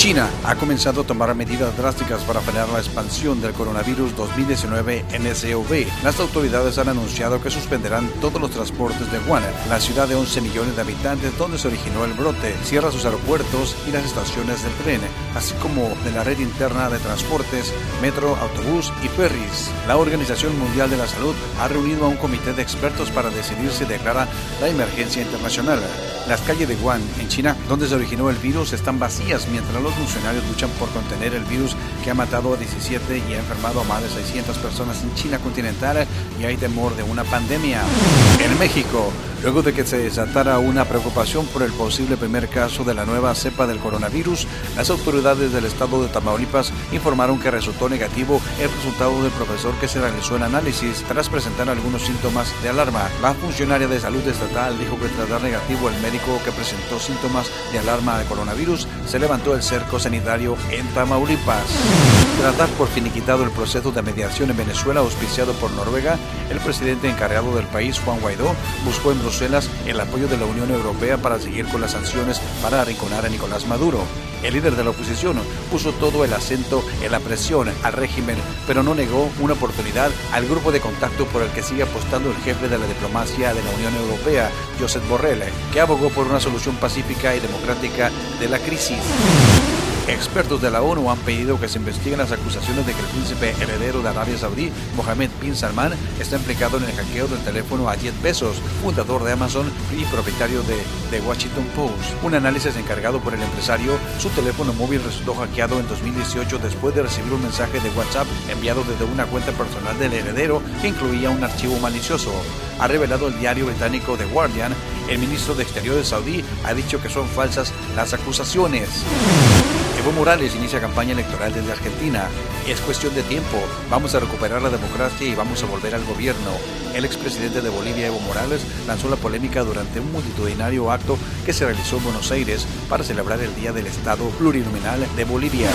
China ha comenzado a tomar medidas drásticas para frenar la expansión del coronavirus 2019 en SOV. Las autoridades han anunciado que suspenderán todos los transportes de Wuhan, la ciudad de 11 millones de habitantes donde se originó el brote, cierra sus aeropuertos y las estaciones del tren, así como de la red interna de transportes, metro, autobús y ferries. La Organización Mundial de la Salud ha reunido a un comité de expertos para decidir si declara la emergencia internacional. Las calles de Wuhan, en China, donde se originó el virus, están vacías mientras los funcionarios luchan por contener el virus que ha matado a 17 y ha enfermado a más de 600 personas en China continental y hay temor de una pandemia. En México, luego de que se desatara una preocupación por el posible primer caso de la nueva cepa del coronavirus, las autoridades del estado de Tamaulipas informaron que resultó negativo el resultado del profesor que se realizó el análisis tras presentar algunos síntomas de alarma. La funcionaria de salud estatal dijo que tras dar negativo el médico que presentó síntomas de alarma de coronavirus se levantó el cerco sanitario en Tamaulipas. Tras dar por finiquitado el proceso de mediación en Venezuela auspiciado por Noruega, el presidente encargado del país, Juan Guaidó, buscó en Bruselas el apoyo de la Unión Europea para seguir con las sanciones para arrinconar a Nicolás Maduro. El líder de la oposición puso todo el acento en la presión al régimen, pero no negó una oportunidad al grupo de contacto por el que sigue apostando el jefe de la diplomacia de la Unión Europea, Josep Borrell, que abogó por una solución pacífica y democrática de la crisis. Expertos de la ONU han pedido que se investiguen las acusaciones de que el príncipe heredero de Arabia Saudí, Mohammed bin Salman, está implicado en el hackeo del teléfono a Jeff Bezos, fundador de Amazon y propietario de The Washington Post. Un análisis encargado por el empresario, su teléfono móvil resultó hackeado en 2018 después de recibir un mensaje de WhatsApp enviado desde una cuenta personal del heredero que incluía un archivo malicioso. Ha revelado el diario británico The Guardian, el ministro de Exteriores saudí ha dicho que son falsas las acusaciones. Evo Morales inicia campaña electoral desde Argentina. Es cuestión de tiempo. Vamos a recuperar la democracia y vamos a volver al gobierno. El expresidente de Bolivia, Evo Morales, lanzó la polémica durante un multitudinario acto que se realizó en Buenos Aires para celebrar el Día del Estado Plurinominal de Bolivia.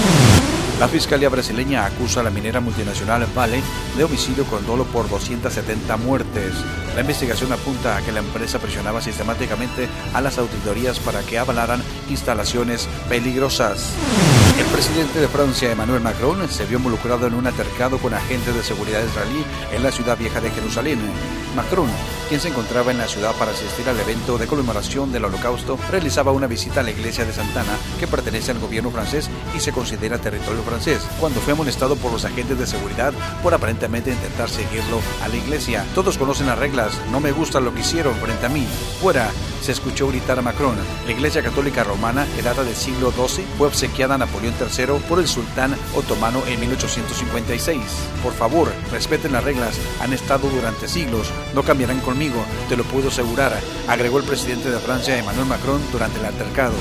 La Fiscalía brasileña acusa a la minera multinacional Vale de homicidio con dolo por 270 muertes. La investigación apunta a que la empresa presionaba sistemáticamente a las auditorías para que avalaran instalaciones peligrosas. El presidente de Francia, Emmanuel Macron, se vio involucrado en un altercado con agentes de seguridad israelí en la ciudad vieja de Jerusalén. Macron, quien se encontraba en la ciudad para asistir al evento de conmemoración del Holocausto, realizaba una visita a la iglesia de Santana, que pertenece al gobierno francés y se considera territorio francés, cuando fue amonestado por los agentes de seguridad por aparentemente intentar seguirlo a la iglesia. Todos conocen las reglas, no me gusta lo que hicieron frente a mí. Fuera, se escuchó gritar a Macron. La Iglesia Católica Romana, que data del siglo XII, fue obsequiada a Napoleón III por el sultán otomano en 1856. Por favor, respeten las reglas, han estado durante siglos, no cambiarán conmigo, te lo puedo asegurar, agregó el presidente de Francia, Emmanuel Macron, durante el altercado.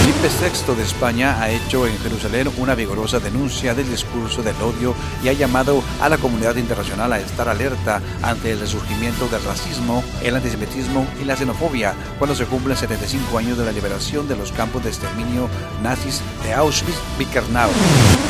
Felipe VI de España ha hecho en Jerusalén una vigorosa denuncia del discurso del odio y ha llamado a la comunidad internacional a estar alerta ante el resurgimiento del racismo, el antisemitismo y la xenofobia se cumplen 75 años de la liberación de los campos de exterminio nazis de Auschwitz-Birkenau.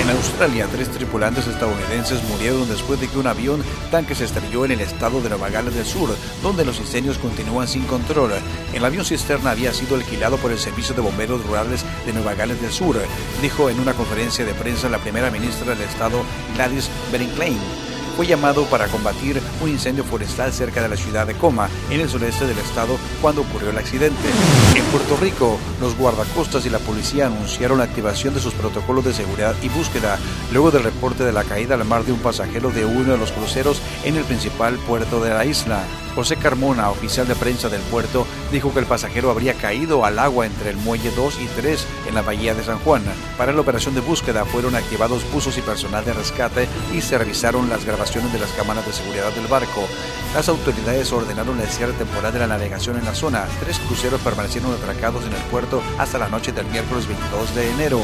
En Australia, tres tripulantes estadounidenses murieron después de que un avión tanque se estrelló en el estado de Nueva Gales del Sur, donde los incendios continúan sin control. El avión cisterna había sido alquilado por el Servicio de Bomberos Rurales de Nueva Gales del Sur, dijo en una conferencia de prensa la primera ministra del estado Gladys Berejiklian fue llamado para combatir un incendio forestal cerca de la ciudad de Coma, en el sureste del estado, cuando ocurrió el accidente. En Puerto Rico, los guardacostas y la policía anunciaron la activación de sus protocolos de seguridad y búsqueda, luego del reporte de la caída al mar de un pasajero de uno de los cruceros en el principal puerto de la isla. José Carmona, oficial de prensa del puerto, dijo que el pasajero habría caído al agua entre el muelle 2 y 3 en la bahía de San Juan. Para la operación de búsqueda fueron activados buzos y personal de rescate y se revisaron las grabaciones de las cámaras de seguridad del barco. Las autoridades ordenaron el cierre temporal de la navegación en la zona. Tres cruceros permanecieron atracados en el puerto hasta la noche del miércoles 22 de enero.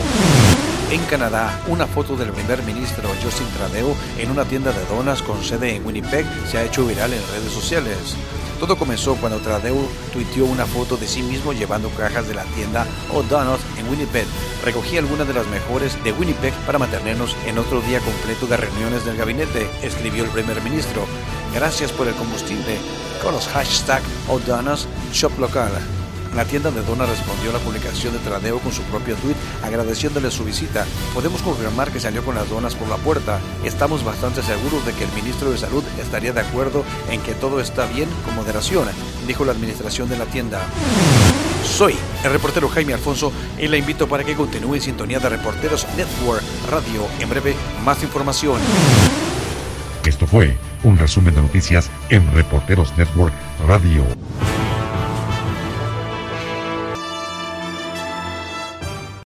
En Canadá, una foto del primer ministro Justin Trudeau en una tienda de donas con sede en Winnipeg se ha hecho viral en redes sociales. Todo comenzó cuando Trudeau tuiteó una foto de sí mismo llevando cajas de la tienda O'Donnell en Winnipeg. Recogí algunas de las mejores de Winnipeg para mantenernos en otro día completo de reuniones del gabinete, escribió el primer ministro. Gracias por el combustible con los hashtags O'Donnell Shop Local. La tienda de Dona respondió a la publicación de Tradeo con su propio tweet agradeciéndole su visita. Podemos confirmar que salió con las donas por la puerta. Estamos bastante seguros de que el ministro de Salud estaría de acuerdo en que todo está bien con moderación, dijo la administración de la tienda. Soy el reportero Jaime Alfonso y le invito para que continúe en sintonía de Reporteros Network Radio. En breve, más información. Esto fue un resumen de noticias en Reporteros Network Radio.